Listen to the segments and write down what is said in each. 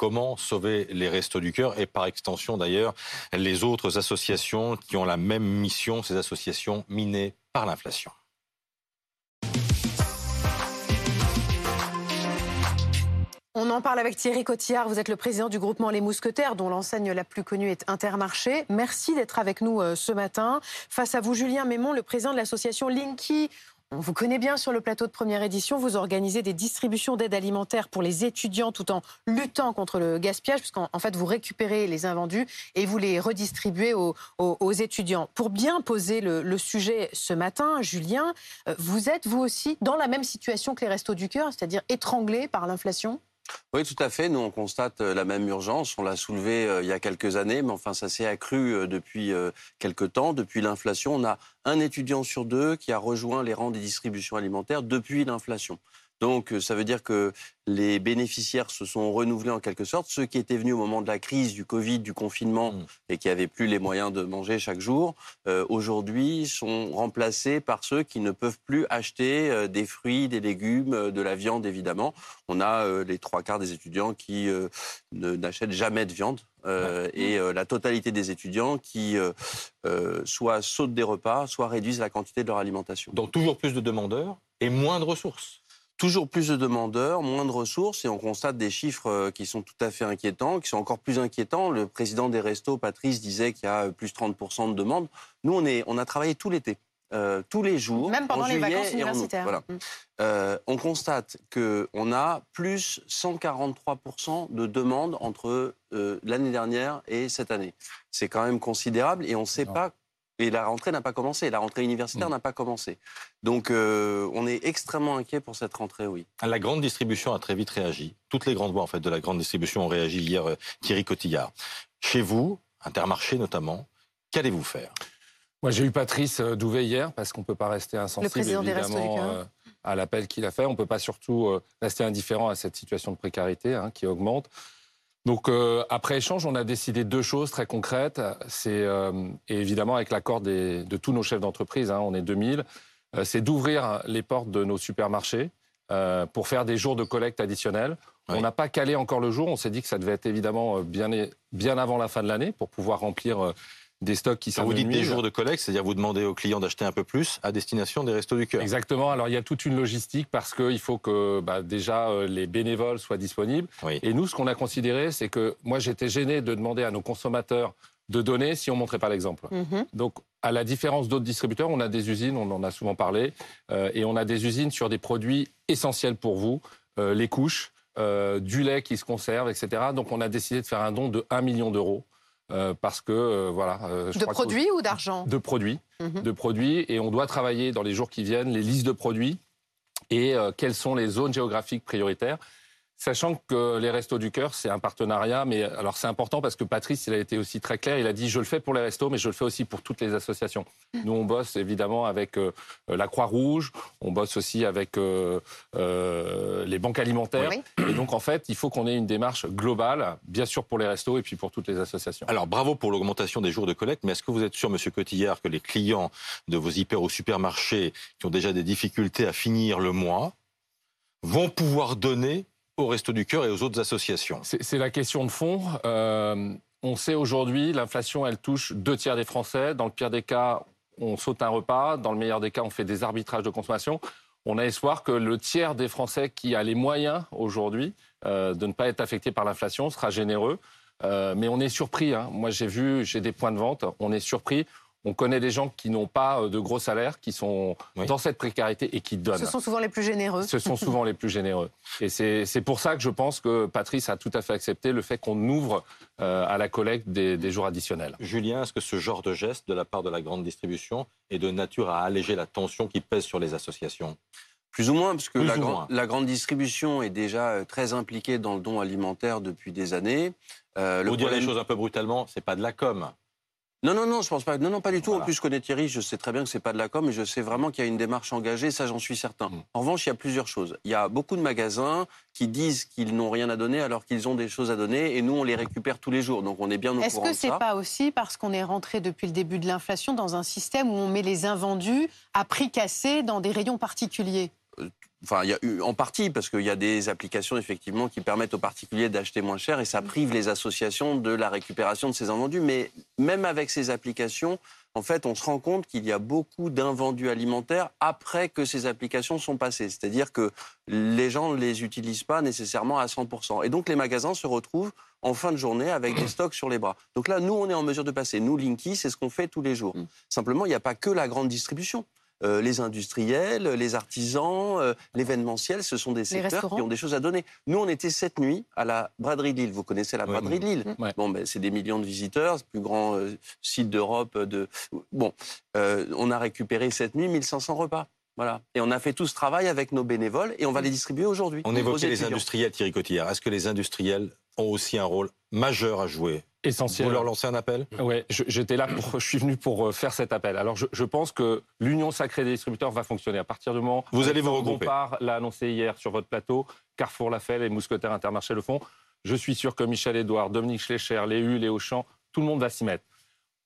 comment sauver les Restos du Cœur et par extension d'ailleurs les autres associations qui ont la même mission, ces associations minées par l'inflation. On en parle avec Thierry Cotillard. Vous êtes le président du groupement Les Mousquetaires, dont l'enseigne la plus connue est Intermarché. Merci d'être avec nous euh, ce matin. Face à vous, Julien Mémon, le président de l'association Linky. On vous connaît bien sur le plateau de première édition. Vous organisez des distributions d'aide alimentaire pour les étudiants tout en luttant contre le gaspillage, puisqu'en fait, vous récupérez les invendus et vous les redistribuez aux, étudiants. Pour bien poser le, sujet ce matin, Julien, euh, vous êtes vous aussi dans la même situation que les Restos du Cœur, c'est-à-dire étranglés par l'inflation? Oui, tout à fait. Nous, on constate euh, la même urgence. On l'a soulevé euh, il y a quelques années, mais enfin, ça s'est accru euh, depuis quelques temps. Depuis l'inflation, on a un étudiant sur deux qui a rejoint les rangs des distributions alimentaires depuis l'inflation. Donc, ça veut dire que les bénéficiaires se sont renouvelés en quelque sorte. Ceux qui étaient venus au moment de la crise, du Covid, du confinement mmh. et qui n'avaient plus les moyens de manger chaque jour, euh, aujourd'hui sont remplacés par ceux qui ne peuvent plus acheter euh, des fruits, des légumes, euh, de la viande évidemment. On a les trois quarts des étudiants qui n'achètent jamais de viande. et la totalité des étudiants qui soit sautent des repas, soit réduisent la quantité de leur alimentation. Donc toujours plus de demandeurs et moins de ressources toujours plus de demandeurs, moins de ressources, et on constate des chiffres euh, qui sont tout à fait inquiétants, qui sont encore plus inquiétants. Le président des restos, Patrice, disait qu'il y a plus 30% de demandes. Nous, on, est, on a travaillé tout l'été. Euh, tous les jours. Même pendant les vacances universitaires. Voilà. Mm. Euh, on constate qu'on a plus 143% de demandes entre l'année dernière et cette année. C'est quand même considérable et on ne sait pas et la rentrée n'a pas commencé, la rentrée universitaire mm. n'a pas commencé. Donc euh, on est extrêmement inquiet pour cette rentrée, oui. La grande distribution a très vite réagi. Toutes les grandes voix en fait de la grande distribution ont réagi hier, euh, Thierry Cotillard. Chez vous, Intermarché notamment, qu'allez-vous faire? Moi j'ai eu Patrice euh, Douvet hier parce qu'on ne peut pas rester insensible évidemment à l'appel qu'il a fait. On ne peut pas surtout rester indifférent à cette situation de précarité hein, qui augmente. Donc euh, après échange, on a décidé deux choses très concrètes. C'est euh, évidemment avec l'accord de tous nos chefs d'entreprise, hein, on est 2000, euh, c'est d'ouvrir les portes de nos supermarchés pour faire des jours de collecte additionnels. On n'a pas calé encore le jour. On s'est dit que ça devait être évidemment bien, bien avant la fin de l'année pour pouvoir remplir des stocks qui sont. vous dites des jours de collecte, c'est-à-dire vous demandez aux clients d'acheter un peu plus à destination des restos du cœur. Exactement. Alors il y a toute une logistique parce qu'il faut que bah, déjà euh, les bénévoles soient disponibles. Et nous, ce qu'on a considéré, c'est que moi j'étais gêné de demander à nos consommateurs de donner si on montrait pas l'exemple. Mhm. Donc à la différence d'autres distributeurs, on a des usines, on en a souvent parlé, euh, et on a des usines sur des produits essentiels pour vous, euh, les couches, du lait qui se conserve, etc. Donc on a décidé de faire un don de 1 million d'euros. Euh, parce que euh, voilà. Euh, de produits ou d'argent De produits, mhm. de produits, et on doit travailler dans les jours qui viennent les listes de produits et quelles sont les zones géographiques prioritaires. Sachant que les Restos du Cœur, c'est un partenariat, mais alors c'est important parce que Patrice, il a été aussi très clair. Il a dit je le fais pour les restos, mais je le fais aussi pour toutes les associations. Mm. Nous, on bosse évidemment avec euh, la Croix-Rouge, on bosse aussi avec euh, euh, les banques alimentaires. Et donc, en fait, il faut qu'on ait une démarche globale, bien sûr pour les restos et puis pour toutes les associations. Alors, bravo pour l'augmentation des jours de collecte, mais est-ce que vous êtes sûr, Monsieur Cotillard, que les clients de vos hyper ou supermarchés qui ont déjà des difficultés à finir le mois vont pouvoir donner au Resto du Cœur et aux autres associations C'est la question de fond. Euh, on sait aujourd'hui, l'inflation, elle touche deux tiers des Français. Dans le pire des cas, on saute un repas. Dans le meilleur des cas, on fait des arbitrages de consommation. On a espoir que le tiers des Français qui a les moyens aujourd'hui euh, de ne pas être affecté par l'inflation sera généreux. Euh, mais on est surpris. Hein. Moi, j'ai vu, j'ai des points de vente. On est surpris. On connaît des gens qui n'ont pas euh, de gros salaires, qui sont dans cette précarité et qui donnent. Ce sont souvent les plus généreux. Ce sont souvent les plus généreux. Et c'est pour ça que je pense que Patrice a tout à fait accepté le fait qu'on ouvre euh, à la collecte des, jours additionnels. Julien, est-ce que ce genre de geste de la part de la grande distribution est de nature à alléger la tension qui pèse sur les associations? Plus ou moins, parce que la, la, grande distribution est déjà euh, très impliquée dans le don alimentaire depuis des années. Euh, Pour dire les choses un peu brutalement, c'est pas de la com. Non, non, non, je pense pas. Non, non, pas du tout. En plus, je connais Thierry, je sais très bien que c'est pas de la com, mais je sais vraiment qu'il y a une démarche engagée, ça j'en suis certain. Mm. En revanche, il y a plusieurs choses. Il y a beaucoup de magasins qui disent qu'ils n'ont rien à donner alors qu'ils ont des choses à donner, et nous on les récupère tous les jours, donc on est bien au Est-ce que c'est pas aussi parce qu'on est rentré depuis le début de l'inflation dans un système où on met les invendus à prix cassé dans des rayons particuliers? Enfin, il y a eu en partie parce qu'il y a des applications effectivement qui permettent aux particuliers d'acheter moins cher et ça prive les associations de la récupération de ces invendus. Mais même avec ces applications, en fait, on se rend compte qu'il y a beaucoup d'invendus alimentaires après que ces applications sont passées. C'est-à-dire que les gens ne les utilisent pas nécessairement à 100%. Et donc les magasins se retrouvent en fin de journée avec des stocks sur les bras. Donc là, nous, on est en mesure de passer. Nous, Linky, c'est ce qu'on fait tous les jours. Mm. Simplement, il n'y a pas que la grande distribution. Euh, les industriels, les artisans, euh, l'événementiel, ce sont des secteurs qui ont des choses à donner. Nous, on était cette nuit à la braderie de Lille. Vous connaissez la braderie de Lille Bon, ben, c'est des millions de visiteurs, le plus grand euh, site d'Europe. De... Bon, on a récupéré cette nuit 1500 repas. Voilà. Et on a fait tout ce travail avec nos bénévoles et on va les distribuer aujourd'hui. On évoquait les industriels, Thierry Cotillard. Est-ce que les industriels ont aussi un rôle majeur à jouer essentiel. Vous leur lancez un appel Oui, j'étais là, pour, je suis venu pour euh, faire cet appel. Alors, je, pense que l'union sacrée des distributeurs va fonctionner à partir du moment. Vous allez vous regrouper. Bompard l'a annoncé hier sur votre plateau. Carrefour l'a fait, les mousquetaires Intermarché le font. Je suis sûr que Michel Edouard, Dominique Schlecher, les U, les Auchan, tout le monde va s'y mettre.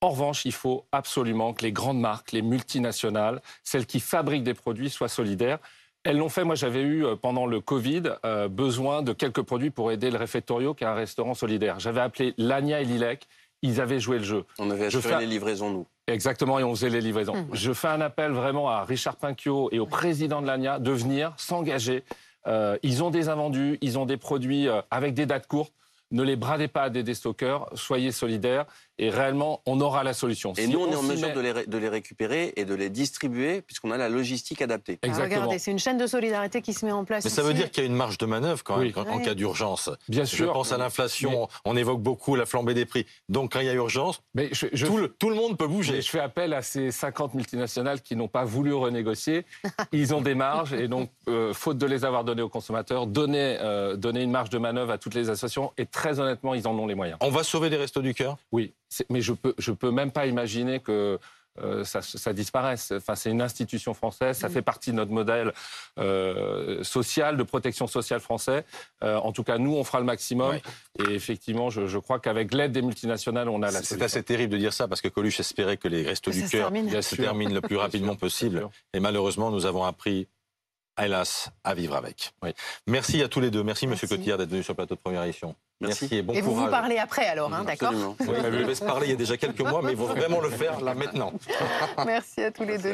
En revanche, il faut absolument que les grandes marques, les multinationales, celles qui fabriquent des produits, soient solidaires. Elles l'ont fait. Moi, j'avais eu, euh, pendant le Covid, euh, besoin de quelques produits pour aider le Réfectorio, qui est un restaurant solidaire. J'avais appelé Lania et Lilek. Ils avaient joué le jeu. On avait assuré les livraisons, nous. Exactement, et on faisait les livraisons. Mmh. Je fais un appel vraiment à Richard Pinquio et au président de l'ANIA de venir s'engager. Euh, ils ont des invendus, ils ont des produits avec des dates courtes ne les bradez pas à des déstockeurs, soyez solidaires et réellement, on aura la solution. Et nous, on, est en mesure de, les, récupérer et de les distribuer puisqu'on a la logistique adaptée. Ah, Exactement. regardez, c'est une chaîne de solidarité qui se met en place. Mais ça veut dire qu'il y a une marge de manœuvre quand même en cas d'urgence. Bien sûr. Je pense à l'inflation, on évoque beaucoup la flambée des prix. Donc quand il y a urgence, mais tout, le, monde peut bouger. je fais appel à ces 50 multinationales qui n'ont pas voulu renégocier. Ils ont des marges et donc, euh, faute de les avoir données aux consommateurs, donner, euh, donner une marge de manœuvre à toutes les associations et très honnêtement, ils en ont les moyens. On va sauver les restos du cœur? Oui mais je peux, je peux même pas imaginer que euh, ça, ça, disparaisse. Enfin, c'est une institution française, ça mm. fait partie de notre modèle euh, social, de protection sociale français. Euh, en tout cas, nous, on fera le maximum. Et effectivement, je, je crois qu'avec l'aide des multinationales, on a la C'est assez terrible de dire ça parce que Coluche espérait que les restos du cœur se terminent le plus rapidement possible. Et malheureusement, nous avons appris hélas, à vivre avec. Merci à tous les deux. Merci, Monsieur Cotillard, d'être venu sur le plateau de première édition. Merci. et bon et vous vous parlez après alors, hein, d'accord Oui, je se parler il y a déjà quelques mois, mais ils vont vraiment le faire là maintenant. Merci à tous les deux.